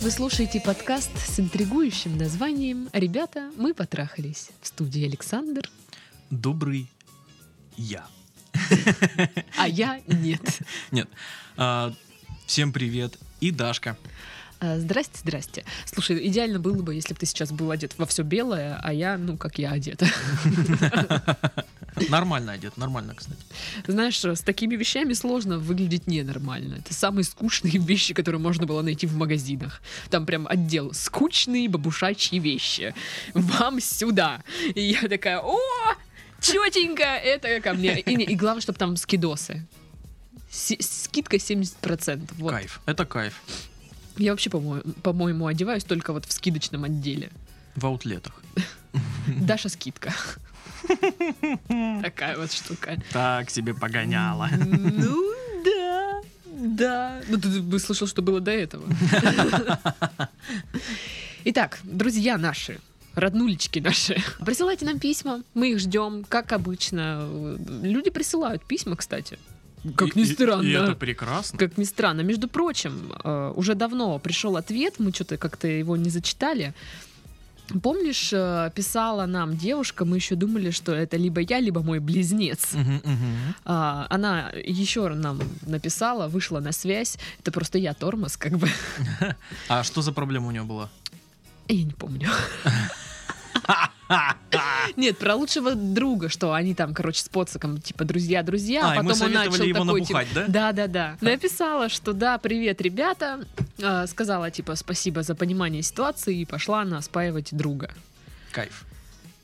Вы слушаете подкаст с интригующим названием «Ребята, мы потрахались». В студии Александр, Добрый я. а я нет. Нет. А, всем привет. И Дашка. А, Здрасте, здрасте. Слушай, идеально было бы, если бы ты сейчас был одет во все белое, а я, ну, как я одета. Нормально одет, нормально, кстати. Знаешь, с такими вещами сложно выглядеть ненормально. Это самые скучные вещи, которые можно было найти в магазинах. Там прям отдел «Скучные бабушачьи вещи». Вам сюда. И я такая, о, тетенька, это ко мне. И, и главное, чтобы там скидосы. Си- скидка 70%. Вот. Кайф. Это кайф. Я вообще, по-моему, по-моему, одеваюсь только вот в скидочном отделе. В аутлетах. Даша скидка. Такая вот штука. Так себе погоняла. Ну да, да. Ну ты бы слышал, что было до этого. Итак, друзья наши, роднулечки наши, присылайте нам письма, мы их ждем, как обычно. Люди присылают письма, кстати. Как ни И- и- странно. И это прекрасно. Как ни странно. Между прочим, э, уже давно пришел ответ, мы что-то как-то его не зачитали. Помнишь, э, писала нам девушка, мы еще думали, что это либо я, либо мой близнец. Мгм. А, она еще нам написала, вышла на связь. Это просто я тормоз, как бы. А что за проблема у него была? Я не помню. Нет, про лучшего друга, что они там, короче, с поциком, типа, друзья-друзья, А, а потом он начал его такой, набухать, типа, да? Да-да-да. Написала, что да, привет, ребята. А, Сказала, типа, спасибо за понимание ситуации и пошла она спаивать друга. Кайф.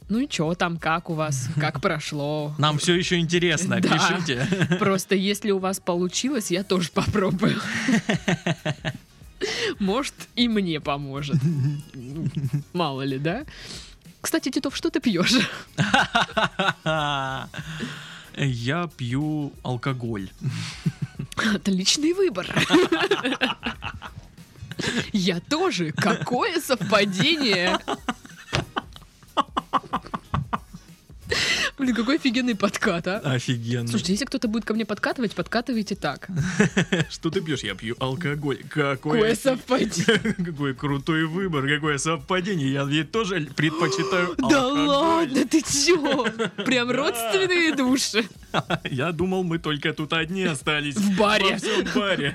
Ну и чё там, как у вас, как прошло? Нам все еще интересно, Да. пишите. Просто если у вас получилось, я тоже попробую. Может, и мне поможет. Мало ли, да? Кстати, Титов, что ты пьешь? Я пью алкоголь. Отличный выбор. Я тоже. Какое совпадение. Блин, какой офигенный подкат, а? Офигенно. Слушайте, если кто-то будет ко мне подкатывать, подкатывайте так. Что ты пьешь? Я пью алкоголь. Какое совпадение. Какой крутой выбор, какое совпадение. Я ведь тоже предпочитаю Да ладно, ты чё? Прям родственные души. Я думал, мы только тут одни остались. В баре. Во всем баре.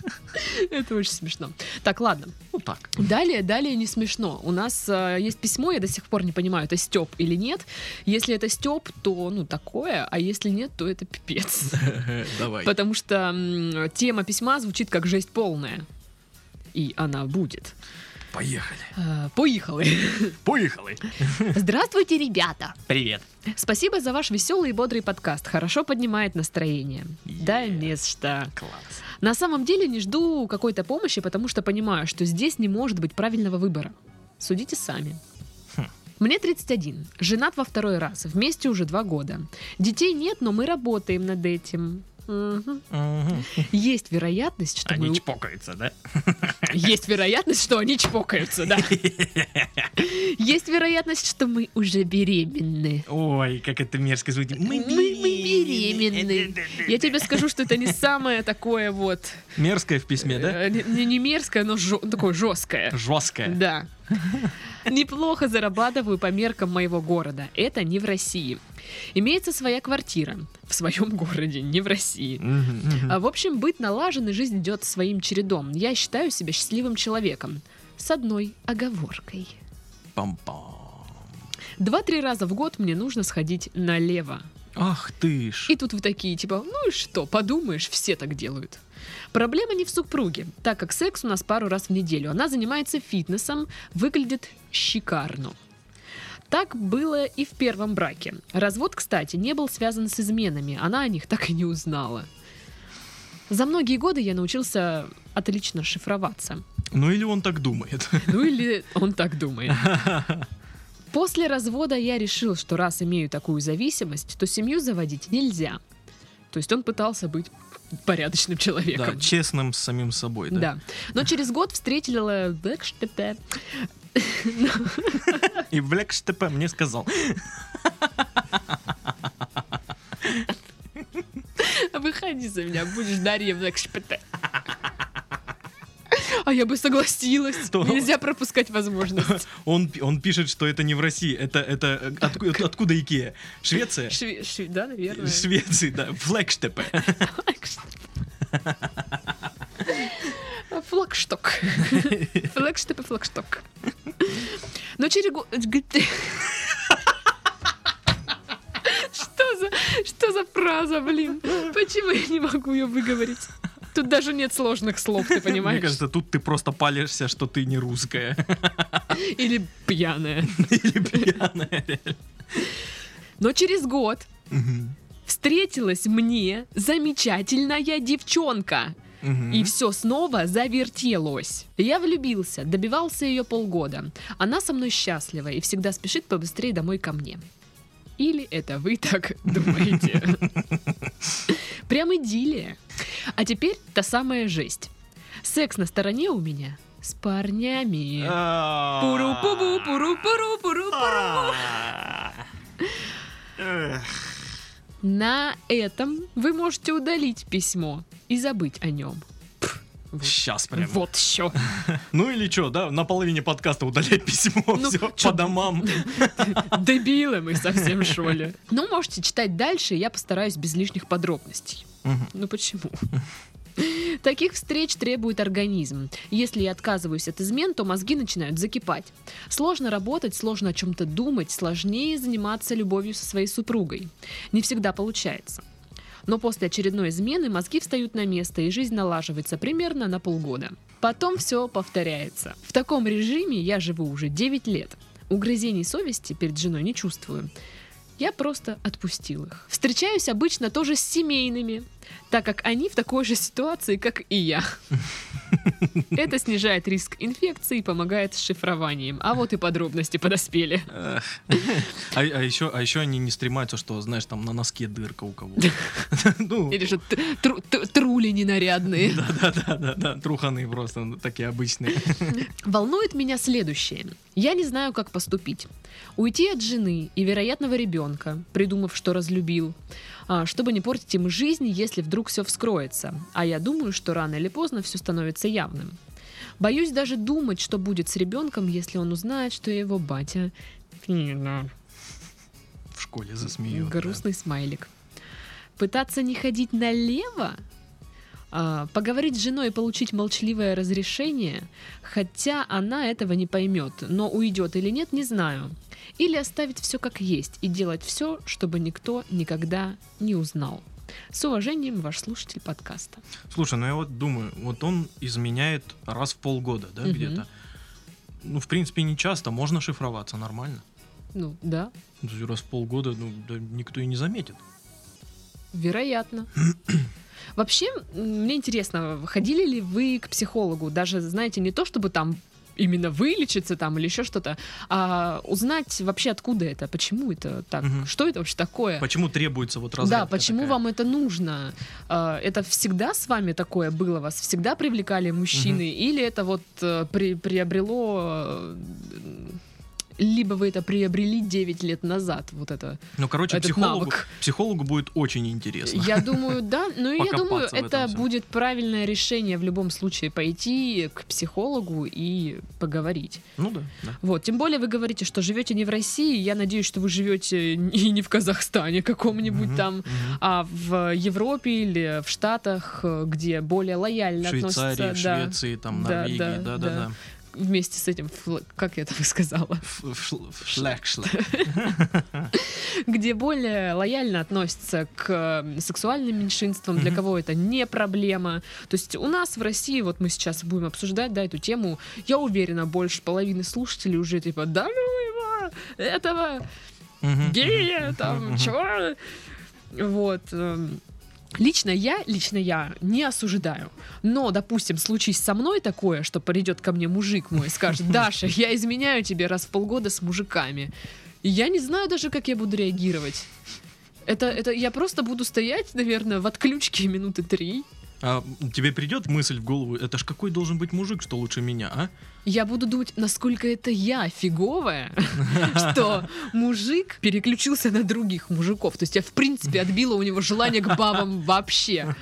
Это очень смешно. Так, ладно. Ну так. Далее, далее не смешно. У нас э, есть письмо, я до сих пор не понимаю, это Степ или нет. Если это Степ, то ну такое, а если нет, то это пипец. Давай. Потому что м, тема письма звучит как жесть полная. И она будет. Поехали. Э, Поехали. Поехали. Здравствуйте, ребята! Привет. Спасибо за ваш веселый и бодрый подкаст. Хорошо поднимает настроение. Да, Е. не что. Класс. На самом деле не жду какой-то помощи, потому что понимаю, что здесь не может быть правильного выбора. Судите сами. Хм. Мне 31, женат во второй раз, вместе уже два года. Детей нет, но мы работаем над этим. Есть вероятность, что мы... Они чпокаются, да? Есть вероятность, что они чпокаются, да. Есть вероятность, что мы уже беременны. Ой, как это мерзко звучит. Мы, мы беременны. Я тебе скажу, что это не самое такое вот... Мерзкое в письме, да? э, Не, не мерзкое, но жё- такое жесткое. Жесткое. Да. Неплохо зарабатываю по меркам моего города. Это не в России. Имеется своя квартира в своем городе, не в России. А, в общем, быт налажен, и жизнь идет своим чередом. Я считаю себя счастливым человеком. С одной оговоркой. Пам-пам. Два-три раза в год мне нужно сходить налево. Ах ты ж. И тут вы такие, типа, ну и что, подумаешь, все так делают. Проблема не в супруге, так как секс у нас пару раз в неделю. Она занимается фитнесом, выглядит шикарно. Так было и в первом браке. Развод, кстати, не был связан с изменами. Она о них так и не узнала. За многие годы я научился отлично шифроваться. Ну или он так думает. Ну или он так думает. После развода я решил, что раз имею такую зависимость, то семью заводить нельзя. То есть он пытался быть порядочным Да, человеком. честным с самим собой, да? Да. Но через год встретила Бэкштепе. И Блэк ШТП мне сказал. Выходи за меня, будешь Дарья Бэкштепе. А я бы согласилась. То- Нельзя пропускать возможность. Он, он пишет, что это не в России, это, это э, отку- откуда, Икея? Швеция? Шве- шве- да, наверное. Швеции, да, флагштепе. Флагшток. И флагшток. Но через год... Что за, что за фраза, блин? Почему я не могу ее выговорить? Тут даже нет сложных слов, ты Мне понимаешь? кажется, тут ты просто палишься, что ты не русская. Или пьяная. Или пьяная. реально. Но через год встретилась мне замечательная девчонка. И все снова завертелось. Я влюбился, добивался ее полгода. Она со мной счастлива и всегда спешит побыстрее домой ко мне. Или это вы так думаете? Прям идиллия. А теперь та самая жесть. Секс на стороне у меня с парнями. А. Пуру-пу-бу, пуру-пуру, пуру-пуру. А. На этом вы можете удалить письмо и забыть о нем. Сейчас прям. Вот еще. Ну или что, да, на половине подкаста удалять письмо, Ну, все, по домам. Дебилы мы совсем, что ли. Ну, можете читать дальше, я постараюсь без лишних подробностей. Ну почему? Таких встреч требует организм. Если я отказываюсь от измен, то мозги начинают закипать. Сложно работать, сложно о чем-то думать, сложнее заниматься любовью со своей супругой. Не всегда получается. Но после очередной измены мозги встают на место, и жизнь налаживается примерно на полгода. Потом все повторяется. В таком режиме я живу уже 9 лет. Угрызений совести перед женой не чувствую. Я просто отпустил их. Встречаюсь обычно тоже с семейными, так как они в такой же ситуации, как и я. Это снижает риск инфекции и помогает с шифрованием. А вот и подробности подоспели. А, а еще, а еще они не стремаются, что, знаешь, там на носке дырка у кого-то. Ну, Или же тру- т- трули ненарядные. да-да-да, труханы просто ну, такие обычные. Волнует меня следующее. Я не знаю, как поступить. Уйти от жены и вероятного ребенка, придумав, что разлюбил, чтобы не портить им жизнь, если вдруг все вскроется. А я думаю, что рано или поздно все становится явным. Боюсь даже думать, что будет с ребенком, если он узнает, что его батя пидор. В школе засмеют. Грустный смайлик. Пытаться не ходить налево? А, поговорить с женой и получить молчаливое разрешение, хотя она этого не поймет, но уйдет или нет, не знаю. Или оставить все как есть и делать все, чтобы никто никогда не узнал. С уважением, ваш слушатель подкаста. Слушай, ну я вот думаю, вот он изменяет раз в полгода, да, Мгм. где-то. Ну, в принципе, не часто, можно шифроваться нормально. Ну, да, Раз в полгода, ну, да никто и не заметит. Вероятно. Вообще, мне интересно, ходили ли вы к психологу? Даже, знаете, не то, чтобы там именно вылечиться там или еще что-то, а узнать вообще откуда это, почему это так, Мгм. что это вообще такое. Почему требуется вот Да, разрядка почему такая? вам это нужно? А, Это всегда с вами такое было? Вас всегда привлекали мужчины? Или это вот э, при- приобрело... Либо вы это приобрели 9 лет назад, вот это. Ну, короче, этот психологу, навык. психологу будет очень интересно. Я думаю, да. Ну, я думаю, это будет правильное решение в любом случае пойти к психологу и поговорить. Ну да, да. Вот, тем более вы говорите, что живете не в России. Я надеюсь, что вы живете и не в Казахстане каком-нибудь там, а в Европе или в Штатах, э, где более лояльно Швейцарии, относятся, да, Швеции, там, Норвегии, да, да, да, да. да. Вместе с этим, фл- как я это сказала, Ф- фшл- фшлэк-шлэк. где более лояльно относятся к сексуальным меньшинствам, для кого это не проблема. То есть у нас в России, вот мы сейчас будем обсуждать, да, эту тему, я уверена, больше половины слушателей уже типа, да ну его, этого гея, там, чего? Вот. Лично я, лично я не осуждаю. Но, допустим, случись со мной такое, что придет ко мне мужик мой и скажет, Даша, я изменяю тебе раз в полгода с мужиками. И я не знаю даже, как я буду реагировать. Это, это я просто буду стоять, наверное, в отключке минуты три. А тебе придет мысль в голову, это ж какой должен быть мужик, что лучше меня, а? Я буду думать, насколько это я фиговая, что мужик переключился на других мужиков. То есть я, в принципе, отбила у него желание к бабам вообще.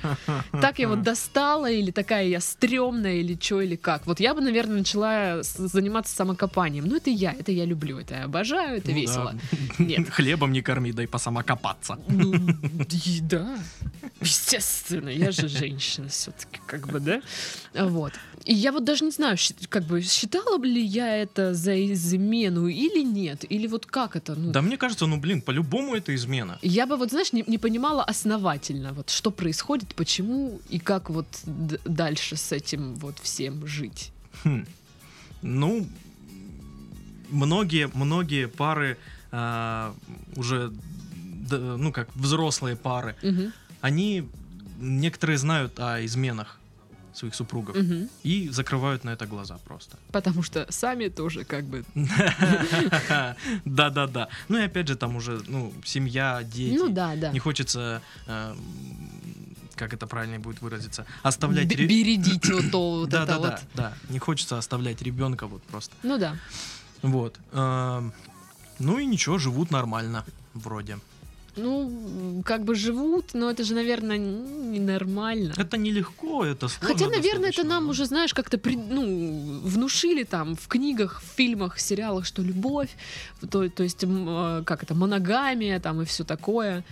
Так я вот достала, или такая я стрёмная, или что, или как. Вот я бы, наверное, начала заниматься самокопанием. Ну, это я, это я люблю, это я обожаю, это Ну да. весело. Нет. Хлебом не корми, дай посамокопаться. Ну, да, естественно, я же женщина все-таки, как бы, да? Вот. И я вот даже не знаю, как бы, считала ли я это за измену или нет, или вот как это, ну... Да мне кажется, ну блин, по-любому это измена. Я бы вот, знаешь, не, не понимала основательно, вот что происходит, почему и как вот дальше с этим вот всем жить. Хм. Ну, многие, многие пары а, уже, д- ну как взрослые пары, Мгм, они некоторые знают о изменах своих супругов мгм. и закрывают на это глаза просто. Потому что сами тоже как бы... Да-да-да. Ну и опять же там уже, ну, семья, дети. Ну да, да. Не хочется, э, как это правильно будет выразиться, оставлять... Б- ре- Бередить вот то вот Да, это да, вот. да, да. Не хочется оставлять ребенка вот просто. Ну да. Вот. Эм, Ну и ничего, живут нормально, вроде. Ну, как бы живут, но это же, наверное, ненормально. Это нелегко, это сложно Хотя, наверное, это нам уже, знаешь, как-то при- ну, внушили там в книгах, в фильмах, сериалах, что любовь, то, то есть, э, как это, моногамия там и все такое.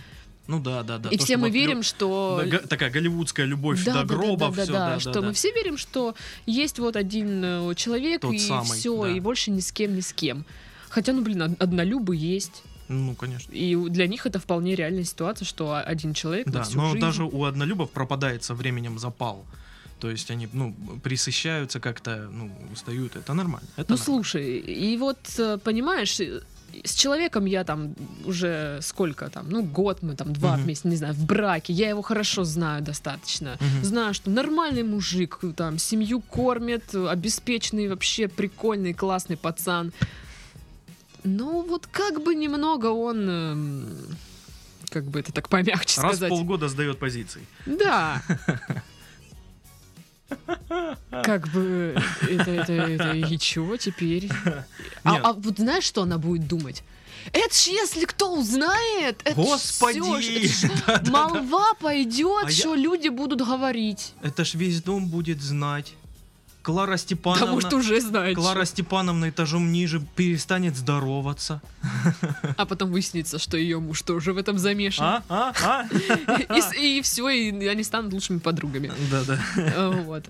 Ну да, да, да. и то, все мы вот верим, лю- что... да, такая голливудская любовь Да, до да, гроба, да, да, все, да, да, да, что да. мы все верим, что есть вот один э, человек Тот и самый, все, да. и больше ни с кем, ни с кем. Хотя, ну, блин, од- однолюбы есть. Ну, конечно. И для них это вполне реальная ситуация, что один человек на Да, всю но жизнь... даже у однолюбов пропадает со временем запал. То есть они, ну, присыщаются как-то, ну, устают. Это нормально. Это Ну нормально. слушай, и вот э, понимаешь, э, с человеком я там уже сколько там, ну год мы там два Мгм. вместе, не знаю, в браке, я его хорошо знаю достаточно, Мгм. знаю, что нормальный мужик, там семью кормит, э, обеспеченный вообще прикольный классный пацан. Ну вот как бы немного он, эм, как бы это так помягче Раз в сказать, полгода сдает позиции. да. Как бы это, это, это и чего теперь? А, Нет. а вот знаешь, что она будет думать? Это ж если кто узнает, это Господи! всё ж- это ж молва пойдет, А я- что люди будут говорить. Это ж весь дом будет знать. Клара Да, Степановна... может, уже знает. Клара Степановна этажом ниже перестанет здороваться. А потом выяснится, что ее муж тоже в этом замешан. А? А? А? И, все, и они станут лучшими подругами. Да-да. Э, Вот.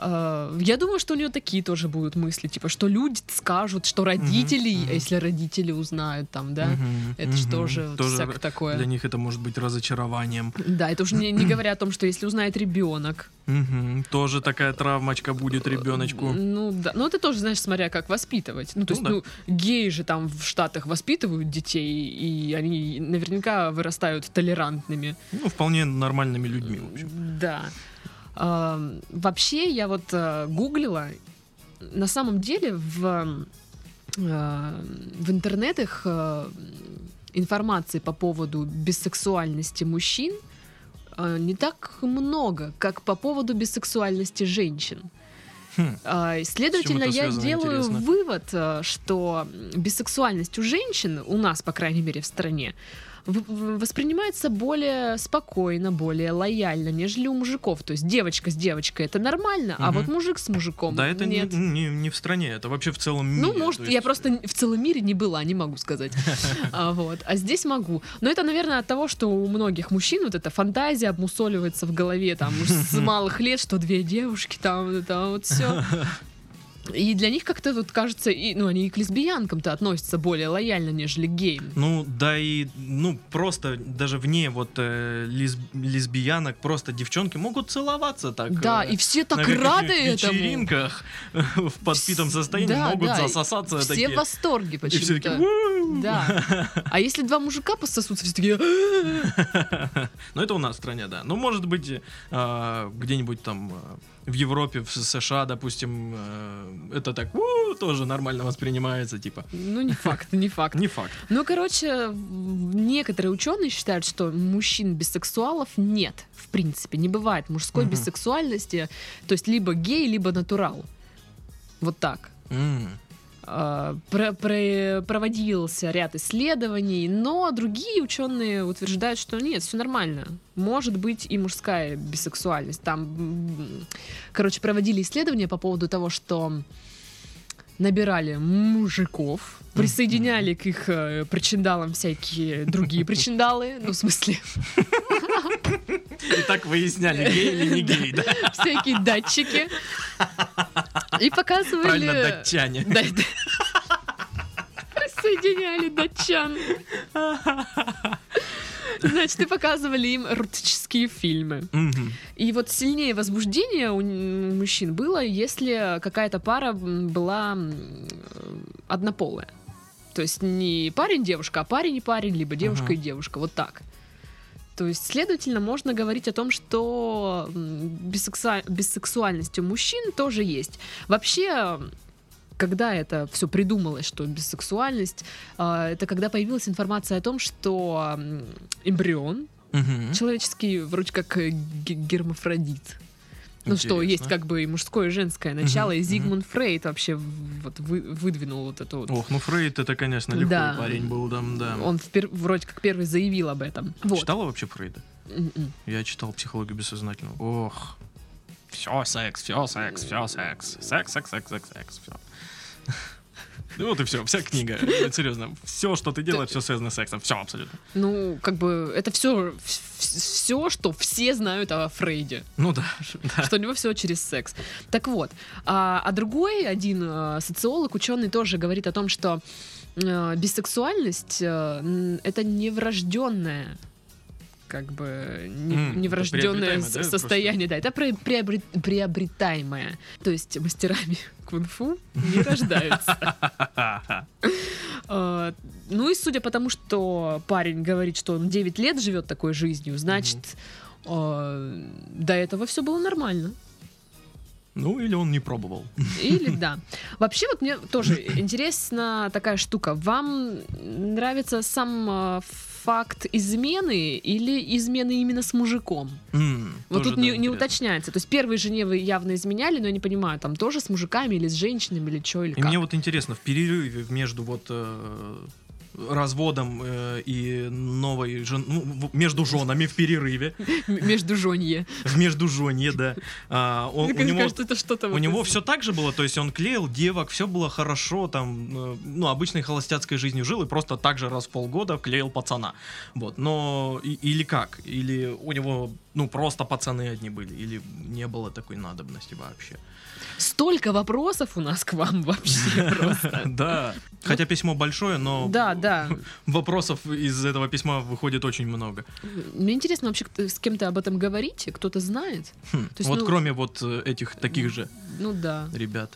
Э, Я думаю, что у нее такие тоже будут мысли, типа, что люди скажут, что родители, а если родители узнают, там, да, Мгм, это мгм. тоже, вот Тоже всяко такое. Для них это может быть разочарованием. Да, это уже не, не говоря о том, что если узнает ребенок. Мгм. Тоже такая травмочка будет ребеночку. Ну да. Ну это тоже, знаешь, смотря как воспитывать. Ну, то есть, Ну да. ну, геи же там в Штатах воспитывают детей, и они наверняка вырастают толерантными. Ну, вполне нормальными людьми, в общем. Да. А, вообще, я вот а, гуглила. На самом деле в, а, в интернетах а, информации по поводу бисексуальности мужчин не так много, как по поводу бисексуальности женщин. Хм. Следовательно, я связано, делаю интересно? вывод, что бисексуальность у женщин, у нас, по крайней мере, в стране, воспринимается более спокойно, более лояльно, нежели у мужиков. То есть девочка с девочкой это нормально, а Мгм. вот мужик с мужиком Да, это не, нет. не, не в стране, это вообще в целом мире. Ну, может, то я есть- просто в целом мире не была, не могу сказать. А, вот. а здесь могу. Но это, наверное, от того, что у многих мужчин вот эта фантазия обмусоливается в голове там с малых лет, что две девушки там, это вот все. И для них как-то вот кажется, и, ну, они и к лесбиянкам-то относятся более лояльно, нежели к геям. Ну, да и, ну, просто даже вне вот э, лесб- лесбиянок, просто девчонки могут целоваться так. Да, э, и все на так рады этому. вечеринках в подпитом состоянии Да, могут да, засосаться Все такие. в восторге и все такие, почему-то. Да. А если два мужика пососутся, все такие... Ну, это у нас в стране, да. Ну, может быть, э, где-нибудь там э, в Европе, в США, допустим, э, это так «У, тоже нормально воспринимается, типа. Ну, не факт, не факт. Не факт. Ну, короче, некоторые ученые считают, что мужчин бисексуалов нет, в принципе. Не бывает мужской бисексуальности. То есть либо гей, либо натурал. Вот так. А, про- про- проводился ряд исследований, но другие ученые утверждают, что нет, все нормально. Может быть и мужская бисексуальность. Там, короче, проводили исследования по поводу того, что набирали мужиков, присоединяли к их э, причиндалам всякие другие причиндалы, ну, в смысле, И так выясняли, гей или не гей, да? всякие датчики. И показывали... Правильно, датчане. Да, да. Присоединяли датчан. Значит, и показывали им эротические фильмы. Мгм. И вот сильнее возбуждение у мужчин было, если какая-то пара была однополая. То есть не парень-девушка, а парень и парень, либо девушка Ага. и девушка. Вот так. То есть, следовательно, можно говорить о том, что м, бисексуа- бисексуальность у мужчин тоже есть. Вообще, когда это все придумалось, что бисексуальность, а, это когда появилась информация о том, что эмбрион Мгм. человеческий вроде как э, ге- гермафродит. Ну что, есть Интересно. как бы и мужское, и женское начало, Мгм, и. Зигмунд Фрейд вообще вот вы- выдвинул вот это вот. Ох, ну Фрейд это, конечно, лихой Да. парень был, там, да. Он впер- вроде как первый заявил об этом. Вот. Читала вообще Фрейда? М-м. Я читал психологию бессознательного. Ох. Все секс, все секс, все секс. Секс, секс, секс, секс, секс, все. Ну вот и все, вся книга. Серьезно, все, что ты делаешь, все связано с сексом. Все абсолютно. Ну, как бы это все, все, что все знают о Фрейде. Ну да. да. что у него все через секс. Так вот, а, а другой один э, социолог, ученый тоже говорит о том, что э, бисексуальность э, это не врожденная как бы не, это неврожденное да, состояние, да, это приобрет- приобретаемое. То есть мастерами кунг-фу не рождаются. Э, Ну и судя по тому, что парень говорит, что он 9 лет живет такой жизнью, значит, э, до этого все было нормально. Ну или он не пробовал. Или да. Вообще, вот мне тоже интересна такая штука. Вам нравится сам э, факт измены или измены именно с мужиком? М, Вот тут да, не, не уточняется. То есть первой жене вы явно изменяли, но я не понимаю, там тоже с мужиками или с женщинами, или что, или И как? мне вот интересно, в перерыве между вот э, разводом э, и новой жен... ну, между женами в перерыве, Между жонье. в междужонье, да. а, он- у него кажется, это что-то У него все так же было, то есть он клеил девок, все было хорошо, там, э, ну, обычной холостяцкой жизнью жил и просто так же раз в полгода клеил пацана. Вот, но и- или как? Или у него, ну, просто пацаны одни были, или не было такой надобности вообще. Столько вопросов у нас к вам вообще просто. Да, хотя письмо большое, но Да, да. вопросов из этого письма выходит очень много. Мне интересно вообще, с кем-то об этом говорите, кто-то знает? Хм, Вот ну- кроме вот э, этих таких же Ну да. ребят.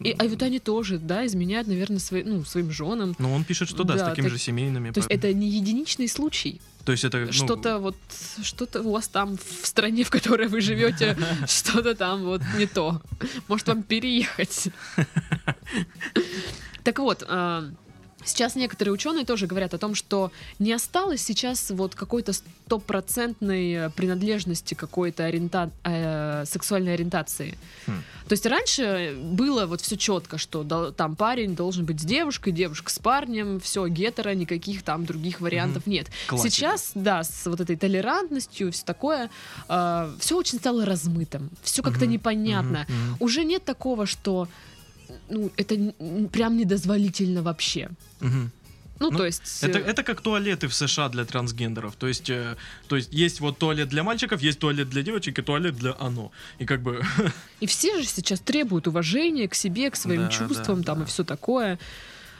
И, а вот они тоже, да, изменяют, наверное, свои, ну, своим женам. Ну, он пишет, что да, с Да, такими так- же семейными. То есть это не единичный случай. То есть это ну, Что-то вот, что-то у вас там в стране, в которой вы живете, что-то там вот не то. Может вам переехать. Так вот, а, Сейчас некоторые ученые тоже говорят о том, что не осталось сейчас вот какой-то стопроцентной э, принадлежности какой-то ориента... э, сексуальной ориентации. Хм. То есть раньше было вот все четко, что дол- там парень должен быть с девушкой, девушка с парнем, все гетеро, никаких там других вариантов нет. классика. Сейчас, да, с вот этой толерантностью, все такое, все очень стало размытым, все как-то Мгм, непонятно. мгм, Уже нет такого, что ну, это прям недозволительно вообще. мгм. Ну, Ну, то есть... Это, э, это как туалеты в США для трансгендеров. То есть, э, то есть есть вот туалет для мальчиков, есть туалет для девочек и туалет для оно. И как бы И все же сейчас требуют уважения к себе, к своим Да, чувствам, да, там да. и все такое.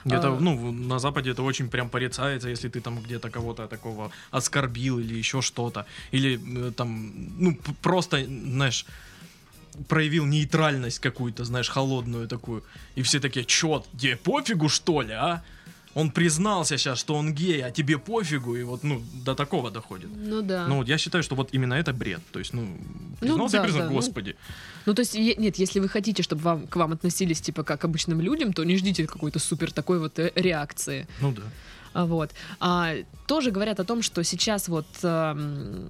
где-то, А. ну, на Западе это очень прям порицается, если ты там где-то кого-то такого оскорбил или еще что-то. Или э, там, ну, просто, знаешь, проявил нейтральность какую-то, знаешь, холодную такую. И все такие, чё, тебе пофигу, что ли, а? он признался сейчас, что он гей, а тебе пофигу, и вот, ну, до такого доходит. Ну да. Ну, вот я считаю, что вот именно это бред. То есть, ну, признался да, и признал, да, ну. господи. Ну, то есть, нет, если вы хотите, чтобы вам, к вам относились, типа, как к обычным людям, то не ждите какой-то супер такой вот э, реакции. Ну да. А, Вот. А, тоже говорят о том, что сейчас вот ам,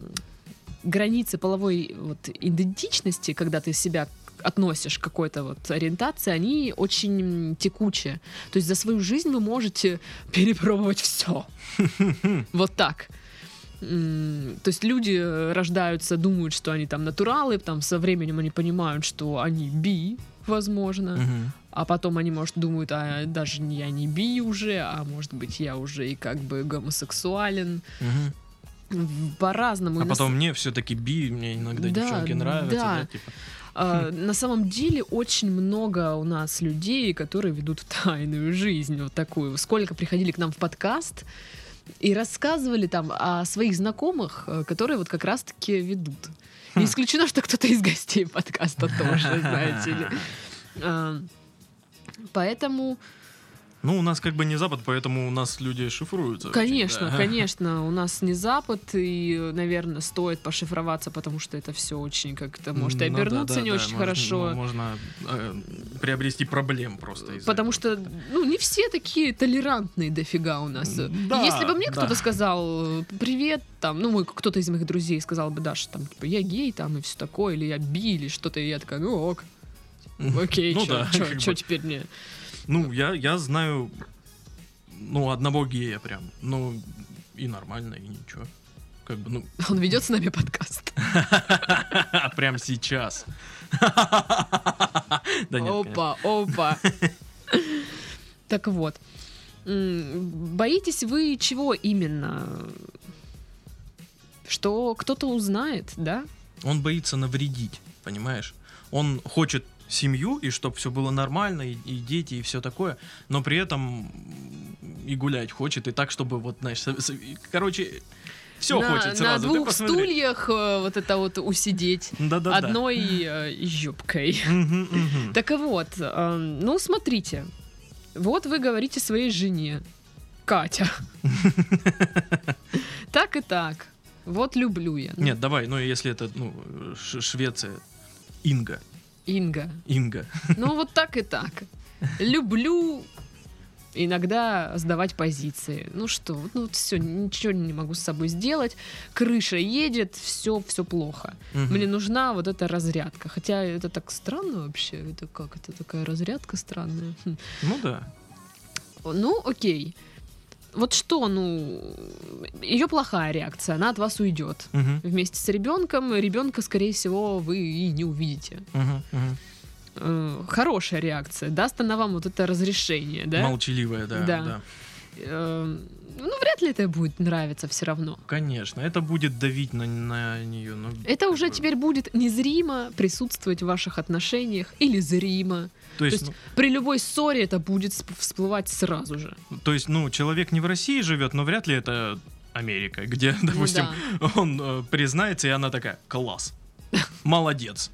границы половой вот, идентичности, когда ты себя относишь к какой-то вот ориентации, они очень текучие. То есть за свою жизнь вы можете перепробовать все. Вот так. То есть люди рождаются, думают, что они там натуралы, там со временем они понимают, что они би, возможно. А потом они, может, думают, а даже я не би уже, а может быть, я уже и как бы гомосексуален. По-разному. А потом мне все-таки би, мне иногда Да, девчонки нравятся, да. да, типа. А, на самом деле очень много у нас людей, которые ведут тайную жизнь вот такую. Сколько приходили к нам в подкаст и рассказывали там о своих знакомых, э, которые вот как раз-таки ведут. Не Хм. исключено, что кто-то из гостей подкаста тоже, знаете ли. А, Поэтому, Ну, у нас как бы не Запад, поэтому у нас люди шифруются. очень, конечно, да. конечно, у нас не Запад, и, наверное, стоит пошифроваться, потому что это все очень как-то может и Ну да, обернуться да, не да, очень можно- хорошо. Можно э, приобрести проблем просто Потому этого. что, ну, не все такие толерантные дофига у нас. Да, Если бы мне да. кто-то сказал привет, там, ну, мой кто-то из моих друзей сказал бы, Даша, там, типа, я гей, там, и все такое, или я би, или что-то, и я такая, ну, ок, окей, Ну чё, да, теперь мне? Ну, я, я знаю, ну, одного гея прям. Ну, и нормально, и ничего. Как бы, ну, Он ведет с нами подкаст. прям сейчас. Опа, опа. Так вот. Боитесь вы чего именно? Что кто-то узнает, да? Он боится навредить, понимаешь? Он хочет семью, и чтобы все было нормально, и, и дети, и все такое, но при этом и гулять хочет, и так, чтобы вот, знаешь, со- со- короче, все на, хочет на сразу. Ты двух стульях э, вот это вот усидеть. Да-да-да. одной э, юбкой. Мгм, мгм. Так вот, э, ну смотрите, вот вы говорите своей жене, Катя. Так и так. Вот люблю я. Нет, давай, ну если это ну, Швеция, Инга, Инга. Инга. Ну вот так и так. Люблю иногда сдавать позиции. Ну что, вот, ну все, ничего не могу с собой сделать. Крыша едет, все, все плохо. Мгм. Мне нужна вот эта разрядка. Хотя это так странно вообще. Это как? Это такая разрядка странная. Хм. Ну да. Ну, окей. Вот что, ну, ее плохая реакция, она от вас уйдет. Мгм, Вместе с ребенком, ребенка, скорее всего, вы и не увидите. мгм. Э, хорошая реакция, даст она вам вот это разрешение, да? Молчаливая, да, Да. да. Э, ну, вряд ли это будет нравиться все равно. Конечно, это будет давить на, на нее. Ну, Это уже бы. теперь будет незримо присутствовать в ваших отношениях или зримо. То есть, есть При любой ссоре это будет сп- всплывать сразу же. ну, то есть, ну, человек не в России живет, но вряд ли это Америка, где, Ну допустим, да. он э, признается, и она такая, класс, молодец.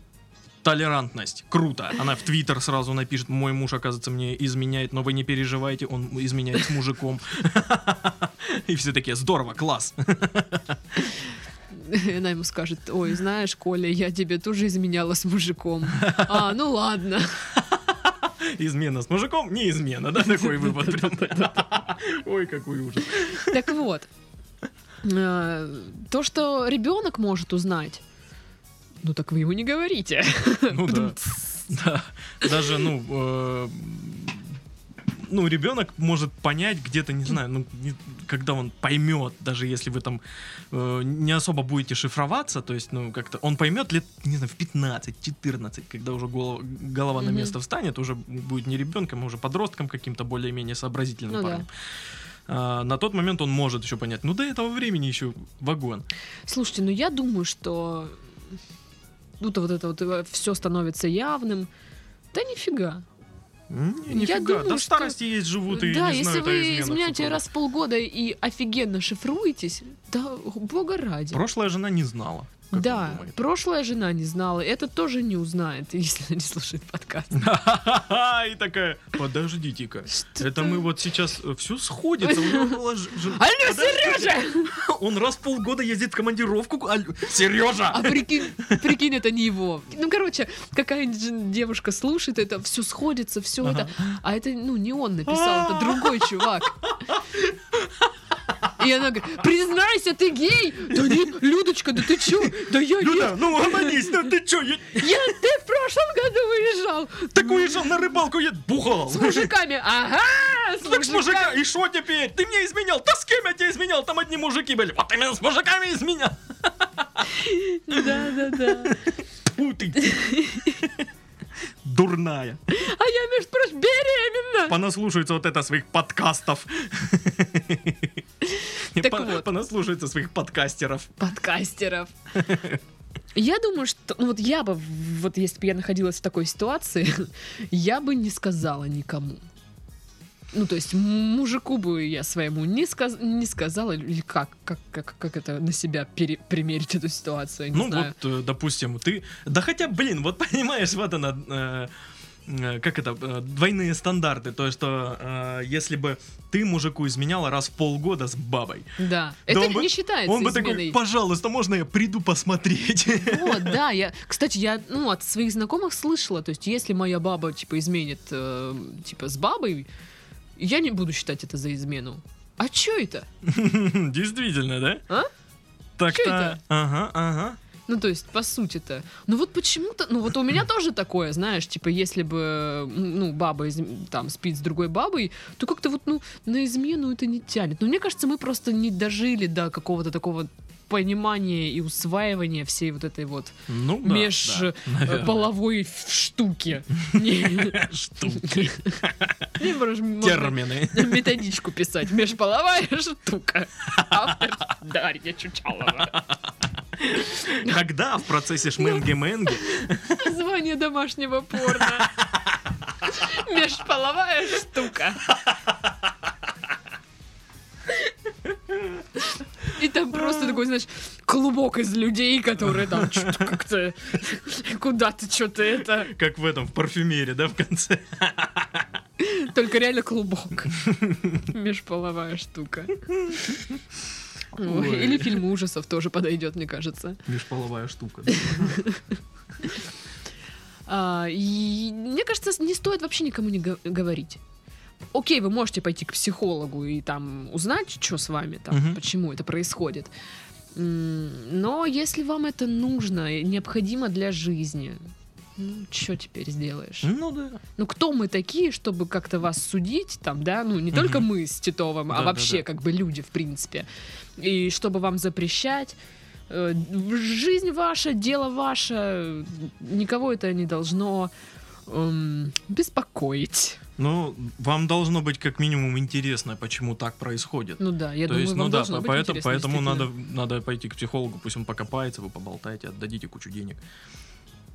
Толерантность, круто. Она в Твиттер сразу напишет, мой муж, оказывается, мне изменяет, но вы не переживайте, он изменяет с мужиком. И все такие, здорово, класс. Она ему скажет, ой, знаешь, Коля, я тебе тоже изменяла с мужиком. А, ну ладно. Измена с мужиком, не измена, да, такой вывод прям. Ой, какой ужас. Так вот, э, то, что ребенок может узнать, ну так вы ему не говорите. Ну да. Да. Даже, ну, э, ну, ребенок может понять где-то, не знаю, ну, не- когда он поймет, даже если вы там э, не особо будете шифроваться, то есть, ну, как-то он поймет лет, не знаю, в 15-14, когда уже голова, голова на Мгм. место встанет, уже будет не ребенком, а уже подростком каким-то более-менее сообразительным Ну да. парнем. А, на тот момент он может еще понять, ну, до этого времени еще вагон. Слушайте, ну я думаю, что тут вот это вот все становится явным. Да нифига. Нифига. думаю, До что- старости есть живут и да, не если знают вы изменяете раз в полгода и офигенно шифруетесь, да, бога ради. Прошлая жена не знала. Да, думает. прошлая жена не знала, это тоже не узнает, если она не слушает подкаст. И такая, подождите-ка, это мы вот сейчас все сходится. Алло, Сережа! Он раз в полгода ездит в командировку. Сережа! А прикинь, прикинь, это не его. Ну, короче, какая-нибудь девушка слушает это, все сходится, все это. А это, ну, не он написал, это другой чувак. И она говорит, признайся, ты гей! Да нет, Людочка, да ты чё? Да я, Люда, ну угомонись, ну ты чё, я я, ты в прошлом году уезжал так уезжал на рыбалку, я бухал. с мужиками. Ага, с Так с мужика, мужиками. и что теперь? Ты мне изменял, да с кем я тебе изменял? Там одни мужики были. Вот именно с мужиками изменял. Да, да, да. Фу ты. Дурная. А я, между прочим, беременна. Понаслушается вот это своих подкастов. Так вот. Понаслушается своих подкастеров. подкастеров. Я думаю, что ну вот я бы, вот если бы я находилась в такой ситуации, я бы не сказала никому. Ну, то есть мужику бы я своему не, сказ- не сказала, или как, как, как, как это на себя пере- примерить эту ситуацию, не Ну знаю. вот, э, допустим, ты... Да хотя, блин, вот понимаешь, вот она... э, как это, э, двойные стандарты, то, что э, если бы ты мужику изменяла раз в полгода с бабой, Да, Да это он бы- не считается он бы изменой. такой, пожалуйста, можно я приду посмотреть? Вот, да, я, кстати, я, ну, от своих знакомых слышала, то есть, если моя баба, типа, изменит, э, типа, с бабой, я не буду считать это за измену. А чё это? Действительно, да? А? Так-то... Ага, ага. Ну, то есть, по сути-то. Ну, вот почему-то... Ну, вот у меня тоже такое, знаешь, типа, если бы, ну, баба из- там спит с другой бабой, то как-то вот, ну, на измену это не тянет. Но мне кажется, мы просто не дожили до какого-то такого понимания и усваивания всей вот этой вот Ну, да, да, наверное. межполовой штуки. Штуки. Термины. Методичку писать. Межполовая штука. Автор Дарья Чучалова. Когда в процессе шменги-менги Название домашнего порно. Межполовая штука. И там просто такой, знаешь, клубок из людей, которые там что-то как-то куда-то что-то это. как в этом, в парфюмере, да, в конце? Только реально клубок. Межполовая штука. Ой. Или фильм ужасов тоже подойдет, мне кажется. Межполовая штука. да. А, и мне кажется, не стоит вообще никому не го- говорить. Окей, вы можете пойти к психологу и там узнать, что с вами, там, Мгм. почему это происходит. Но если вам это нужно, и необходимо для жизни, ну, что теперь сделаешь? Ну да. Ну, кто мы такие, чтобы как-то вас судить, там, да? Ну, не Мгм. только мы с Титовым, а Да, да, вообще, да. как бы, люди, в принципе. И чтобы вам запрещать. Э, Жизнь ваша, дело ваше, никого это не должно эм, беспокоить. Ну, вам должно быть как минимум интересно, почему так происходит. Ну да, я То думаю, есть, вам ну да, быть поэтому, поэтому надо, надо пойти к психологу, пусть он покопается, вы поболтаете, отдадите кучу денег.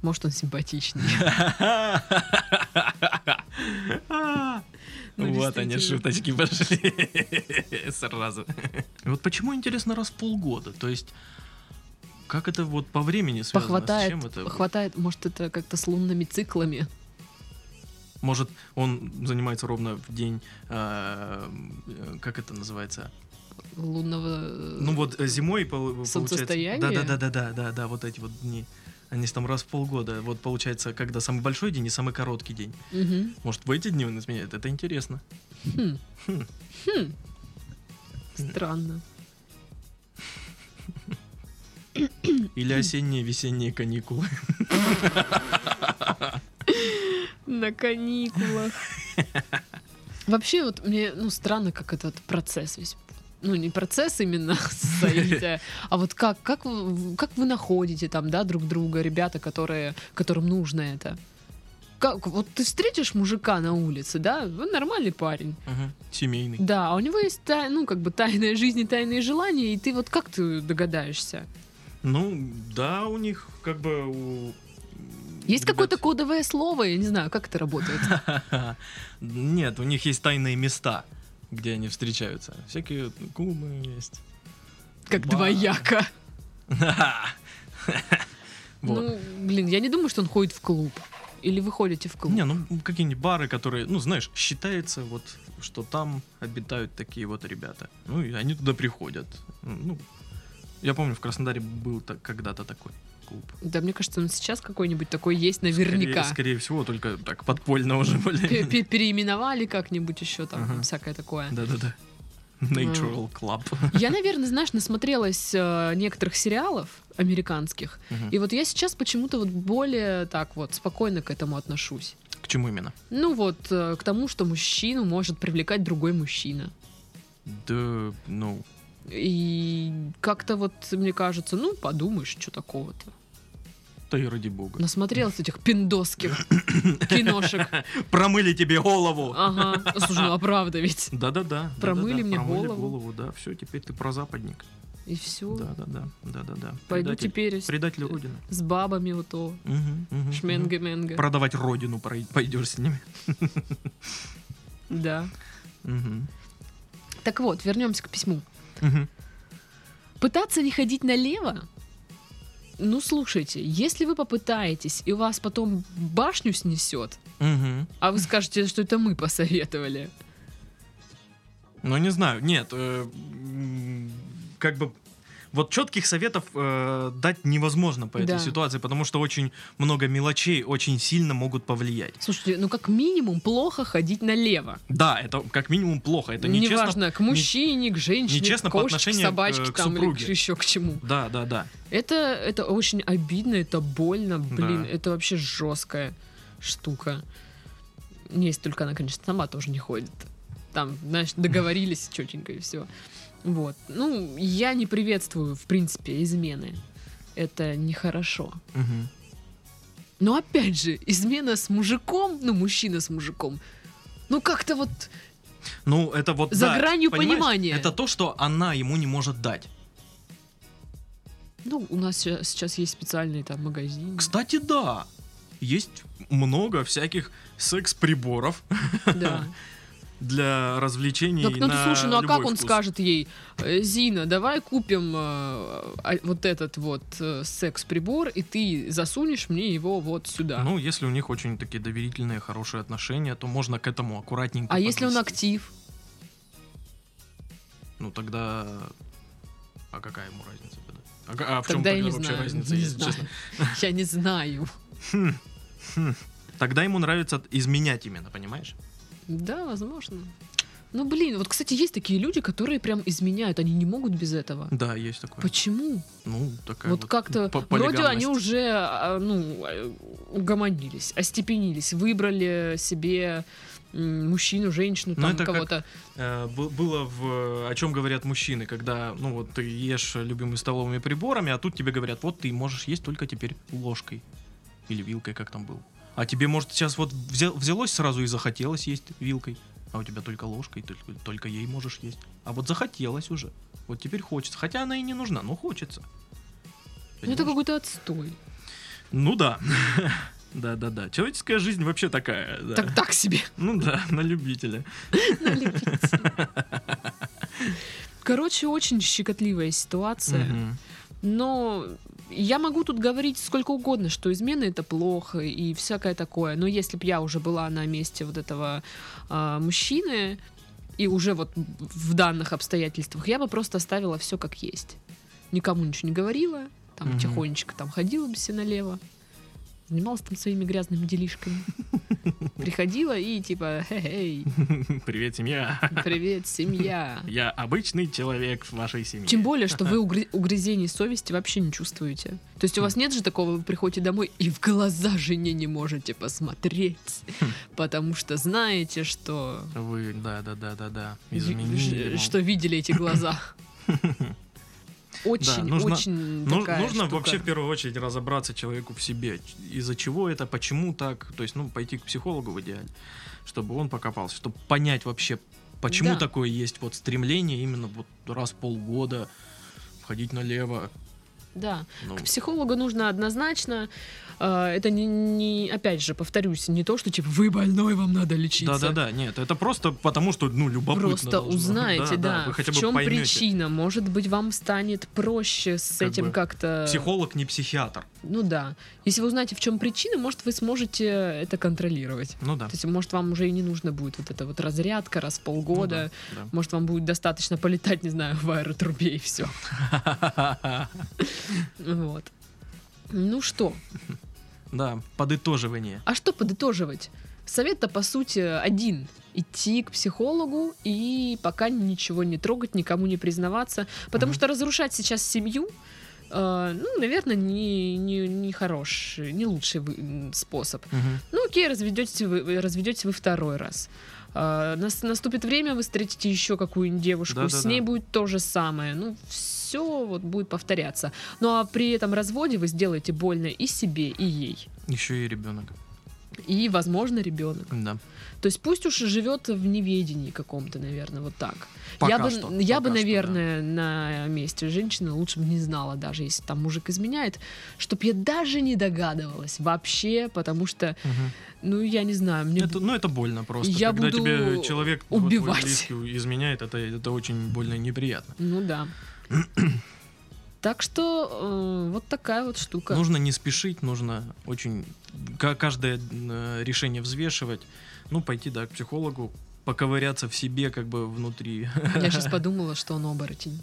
Может, он симпатичный. Ну, Вот они, шуточки пошли. Сразу. Вот почему, интересно, раз в полгода? То есть, как это вот по времени связано? С Похватает, чем это? похватает, может, это как-то с лунными циклами. Может, он занимается ровно в день, э, э, как это называется? Лунного... э, Ну вот э, зимой пол- получается. Да, да, да, да, да, да, да, вот эти вот дни. Они там раз в полгода. Вот получается, когда самый большой день и самый короткий день. мгм. Может, в эти дни он изменяет? Это интересно. Хм. Хм. Хм. Странно. Или осенние, весенние каникулы. На каникулах. Вообще, вот мне, ну, странно, как этот процесс весь. Ну, не процесс именно соития, а вот как, как, вы- как вы находите там, да, друг друга, ребята, которые, которым нужно это? Как, вот ты встретишь мужика на улице, да, он нормальный парень, Мгм. Семейный. да, а у него есть, тай- ну, как бы тайная жизнь и тайные желания, и ты вот как ты догадаешься? Ну, да, у них как бы... у- Есть какое-то кодовое слово, я не знаю, как это работает. Нет, у них есть тайные места, где они встречаются. Всякие кумы есть. Как двояко. Вот. Ну, блин, я не думаю, что он ходит в клуб. Или вы ходите в клуб? Не, ну какие-нибудь бары, которые, ну знаешь, считается вот, что там обитают такие вот ребята. Ну и они туда приходят. Ну, я помню, в Краснодаре был так, когда-то такой клуб. Да, мне кажется, он сейчас какой-нибудь такой есть наверняка. Скорее, скорее всего, только так подпольно уже более. пе- Переименовали как-нибудь еще там, Ага. всякое такое. Да-да-да. Natural Club. Я, наверное, знаешь, насмотрелась э, некоторых сериалов американских. Мгм. И вот я сейчас почему-то вот более так вот спокойно к этому отношусь. К чему именно? Ну вот, э, к тому, что мужчину может привлекать другой мужчина. Да, ну, И как-то вот, мне кажется, ну, подумаешь, что такого-то. Да и ради бога. Насмотрелась этих пиндосских киношек. Промыли тебе голову! Ага. Слушай, ну а правда ведь. Да-да-да. Промыли мне голову. голову, да, все, теперь ты прозападник. И все. Да-да-да, да-да-да. Пойду Предатель- теперь с, Предатель Родины. с бабами вот то. Мгм, мгм, мгм. Шменга-менга. Продавать Родину пойдешь с ними. Да. Мгм. Так вот, вернемся к письму. Мгм. Пытаться не ходить налево? Ну, слушайте, если вы попытаетесь, и у вас потом башню снесет, Мгм. а вы скажете, что это мы посоветовали. Ну, не знаю, нет, э, как бы вот четких советов э, дать невозможно по этой Да. ситуации, потому что очень много мелочей очень сильно могут повлиять. Слушайте, ну как минимум плохо ходить налево. Да, это как минимум плохо, это нечестно. Неважно, к мужчине, к женщине, нечестно к по кошечке, к отношению к, собачке э, к там, или супруге. к- еще к чему. Да, да, да. Это, это очень обидно, это больно, блин, Да. это вообще жесткая штука. Если только она, конечно, сама тоже не ходит. Там, знаешь, договорились четенько и все. Вот. Ну, я не приветствую, в принципе, измены. Это нехорошо. Мгм. Но опять же, измена с мужиком, ну, мужчина с мужиком, ну, как-то вот Ну, это вот За да, гранью понимания. Это то, что она ему не может дать. Ну, у нас сейчас есть специальный там магазин. Кстати, да. Есть много всяких секс-приборов Да. для развлечений. Так, ну на слушай, ну а как он вкус. скажет ей, «Э, Зина, давай купим э, а, вот этот вот э, секс-прибор, и ты засунешь мне его вот сюда. Ну, если у них очень такие доверительные, хорошие отношения, то можно к этому аккуратненько а если он подвести. актив? Ну, тогда... А какая ему разница тогда? А, а в чем Тогда я тогда не вообще знаю. разница, не если знаю. честно? Я не знаю. Хм. Тогда ему нравится изменять именно, понимаешь? Да, возможно. Ну, блин, вот, кстати, есть такие люди, которые прям изменяют, они не могут без этого. Да, есть такое. Почему? Ну, такая Вот как-то по- вроде они уже а, ну угомонились, остепенились, выбрали себе мужчину, женщину, Ну, там это как- кого-то. Э, было в о чем говорят мужчины, когда ну вот ты ешь любыми столовыми приборами, а тут тебе говорят, вот ты можешь есть только теперь ложкой или вилкой, как там был. А тебе может сейчас вот взя- взялось сразу и захотелось есть вилкой, а у тебя только ложкой, только, только ей можешь есть. А вот захотелось уже, вот теперь хочется, хотя она и не нужна, но хочется. Ну, это какой-то отстой. Ну да. Да, да, да. Человеческая жизнь вообще такая. да. Так так себе. Ну да, на любителя. на любителя. Короче, очень щекотливая ситуация. Но я могу тут говорить сколько угодно, что измена это плохо и всякое такое. Но если бы я уже была на месте вот этого а, мужчины и уже вот в данных обстоятельствах, я бы просто оставила все как есть. Никому ничего не говорила, там Мгм. тихонечко там ходила бы себе налево, занималась там своими грязными делишками. Приходила и типа, хе-хей, Привет, семья. привет, семья. Я обычный человек в вашей семье. Тем более, что вы угры- угрызений совести вообще не чувствуете. То есть у вас нет же такого, вы приходите домой и в глаза жене не можете посмотреть, потому что знаете, что... Вы, да, да, да, да, да. Изменили. Что видели эти глаза. Очень, нужно- очень Ну, нужно штука. вообще в первую очередь разобраться человеку в себе. Из-за чего это, почему так. То есть, ну, пойти к психологу в идеале, чтобы он покопался, чтобы понять вообще, почему Да. такое есть вот стремление именно вот раз в полгода входить налево. Да. Ну, К психологу нужно однозначно. э, Это не, не, опять же, повторюсь, не то, что типа вы больной, вам надо лечиться. Да-да-да, нет, это просто потому, что, ну, любопытно Просто должно. узнаете, да, вы хотя в чем поймете. причина. Может быть, вам станет проще с Как этим как-то. Психолог не психиатр. Ну да. Если вы узнаете, в чем причина, может, вы сможете это контролировать. Ну да. То есть, может, вам уже и не нужно будет вот эта вот разрядка раз в полгода. Ну да, Может, вам будет достаточно полетать, не знаю, в аэротрубе и все. Вот. Ну что? Да, подытоживание. А что подытоживать? Совет-то, по сути, один. Идти к психологу и пока ничего не трогать, никому не признаваться. Потому что разрушать сейчас семью, э, ну, наверное, не, не, не хороший, не лучший вы- способ. Ну, окей, разведете вы, разведете вы второй раз. Нас- наступит время, вы встретите еще какую-нибудь девушку, с ней будет то же самое. Ну, все вот будет повторяться. Ну, а при этом разводе вы сделаете больно и себе, и ей. Еще и ребенок. И, возможно, ребенок. Да. То есть пусть уж живет в неведении каком-то, наверное, вот так. Пока я бы, что, я бы, пока что, наверное, на месте женщины лучше бы не знала, даже если там мужик изменяет, чтоб я даже не догадывалась вообще, потому что, да. Мгм. ну, я не знаю, мне Это, ну, это больно просто. Я Когда буду тебе человек вот убивать. близкий изменяет, это, это очень больно и неприятно. Ну да. Так что э, вот такая вот штука. Нужно не спешить, нужно очень ка- каждое э, решение взвешивать. Ну, пойти, да, к психологу, поковыряться в себе, как бы внутри. Я сейчас подумала, что он оборотень.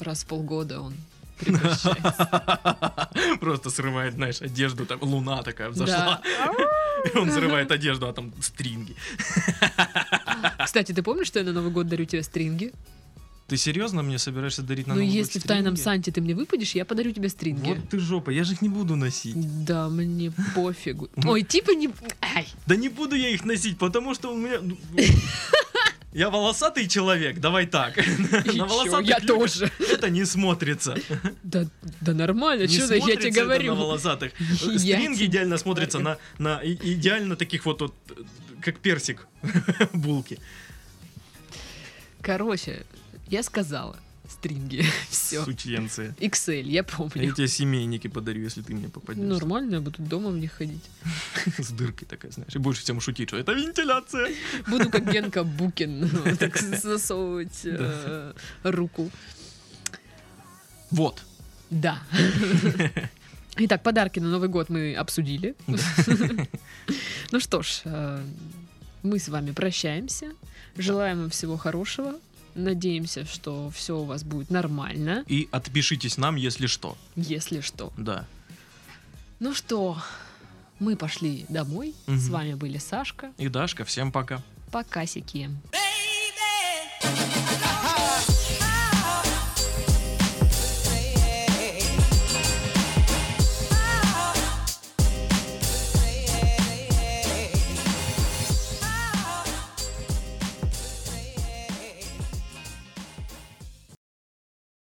Раз в полгода он превращается. Просто срывает, знаешь, одежду, там луна такая взошла. Да. Он срывает одежду, а там стринги. Кстати, ты помнишь, что я на Новый год дарю тебе стринги? Ты серьезно мне собираешься дарить на Ну, Новый год если в тайном? Санте ты мне выпадешь, я подарю тебе стринги. Вот ты жопа, я же их не буду носить. Да, мне пофигу. Ой, типа не... Ай, Да не буду я их носить, потому что у меня... ну, Я волосатый человек, давай так. чё, волосатых я тоже. Это не смотрится. Да, да нормально, Не что я тебе говорю. на волосатых. Стринги идеально смотрятся на, на идеально таких вот, вот как персик булки. Короче, я сказала. Стринги. Все. Сучьенцы. XL, я Я помню. тебе семейники подарю, если ты мне попадешь. Нормально, я буду дома в них ходить. С дыркой такая, знаешь. И будешь всем шутить, что это вентиляция. Буду как Генка Букин, так засовывать э, руку. Вот. Да. Итак, подарки на Новый год мы обсудили. Ну что ж, э, мы с вами прощаемся. Желаем вам всего хорошего. Надеемся, что все у вас будет нормально. И отпишитесь нам, если что. Если что. Да. Ну что, мы пошли домой. Угу. С вами были Сашка. И Дашка. Всем пока. Пока, сики. Baby,